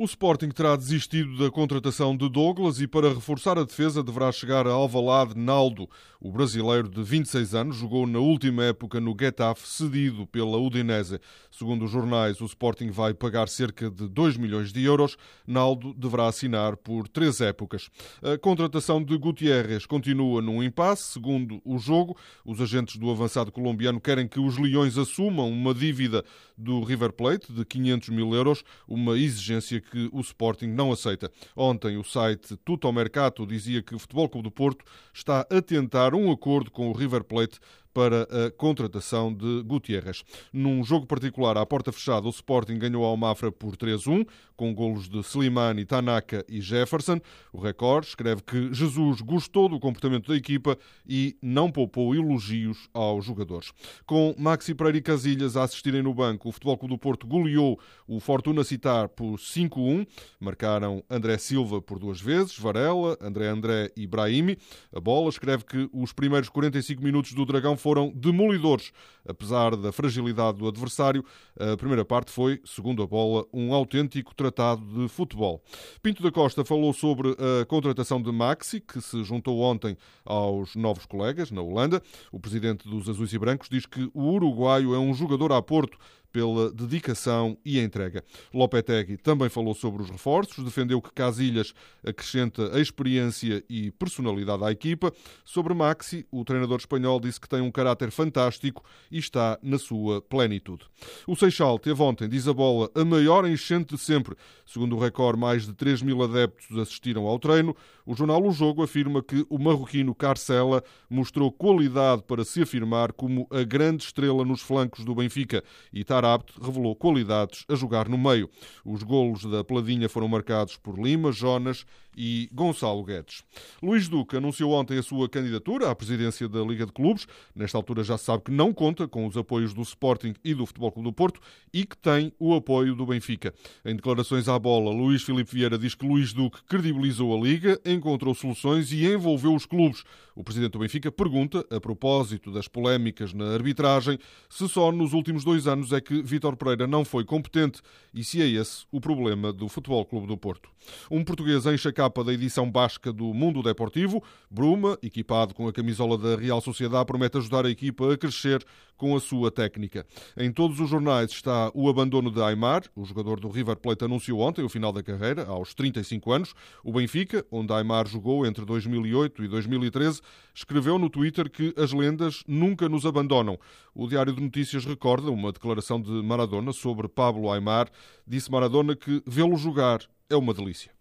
O Sporting terá desistido da contratação de Douglas e, para reforçar a defesa, deverá chegar a Alvalade Naldo. O brasileiro de 26 anos jogou na última época no Getafe, cedido pela Udinese. Segundo os jornais, o Sporting vai pagar cerca de 2 milhões de euros. Naldo deverá assinar por três épocas. A contratação de Gutierrez continua num impasse. Segundo o jogo, os agentes do avançado colombiano querem que os Leões assumam uma dívida do River Plate de 500 mil euros, uma exigência que o Sporting não aceita. Ontem o site Tuto Mercato dizia que o Futebol Clube do Porto está a tentar um acordo com o River Plate para a contratação de Gutierrez. Num jogo particular à porta fechada, o Sporting ganhou ao Mafra por 3-1, com golos de Slimani, Tanaka e Jefferson. O Record escreve que Jesus gostou do comportamento da equipa e não poupou elogios aos jogadores. Com Maxi Pereira e Casilhas a assistirem no banco, o Futebol Clube do Porto goleou o Fortuna Citar por 5-1. Marcaram André Silva por duas vezes, Varela, André André e Brahimi. A bola escreve que os primeiros 45 minutos do Dragão foram demolidores. Apesar da fragilidade do adversário, a primeira parte foi, segundo a bola, um autêntico tratado de futebol. Pinto da Costa falou sobre a contratação de Maxi, que se juntou ontem aos novos colegas na Holanda. O presidente dos Azuis e Brancos diz que o uruguaio é um jogador a Porto pela dedicação e entrega. Lopetegui também falou sobre os reforços, defendeu que Casilhas acrescenta a experiência e personalidade à equipa. Sobre Maxi, o treinador espanhol disse que tem um caráter fantástico e está na sua plenitude. O Seixal teve ontem, diz a bola, a maior enchente de sempre. Segundo o recorde, mais de 3 mil adeptos assistiram ao treino. O jornal O Jogo afirma que o marroquino Carcela mostrou qualidade para se afirmar como a grande estrela nos flancos do Benfica e Tarabt revelou qualidades a jogar no meio. Os golos da Peladinha foram marcados por Lima, Jonas e Gonçalo Guedes. Luís Duque anunciou ontem a sua candidatura à presidência da Liga de Clubes. Nesta altura já se sabe que não conta com os apoios do Sporting e do Futebol Clube do Porto e que tem o apoio do Benfica. Em declarações à bola, Luís Filipe Vieira diz que Luís Duque credibilizou a Liga, encontrou soluções e envolveu os clubes. O presidente do Benfica pergunta, a propósito das polémicas na arbitragem, se só nos últimos dois anos é que Vítor Pereira não foi competente e se é esse o problema do Futebol Clube do Porto. Um português enche a capa da edição basca do Mundo Deportivo. Bruma, equipado com a camisola da Real Sociedade, promete ajudar a equipa a crescer com a sua técnica. Em todos os jornais está o abandono de Aymar. O jogador do River Plate anunciou ontem o final da carreira, aos 35 anos. O Benfica, onde Aymar jogou entre 2008 e 2013, escreveu no Twitter que as lendas nunca nos abandonam. O Diário de Notícias recorda uma declaração de Maradona sobre Pablo Aymar. Disse Maradona que vê-lo jogar é uma delícia.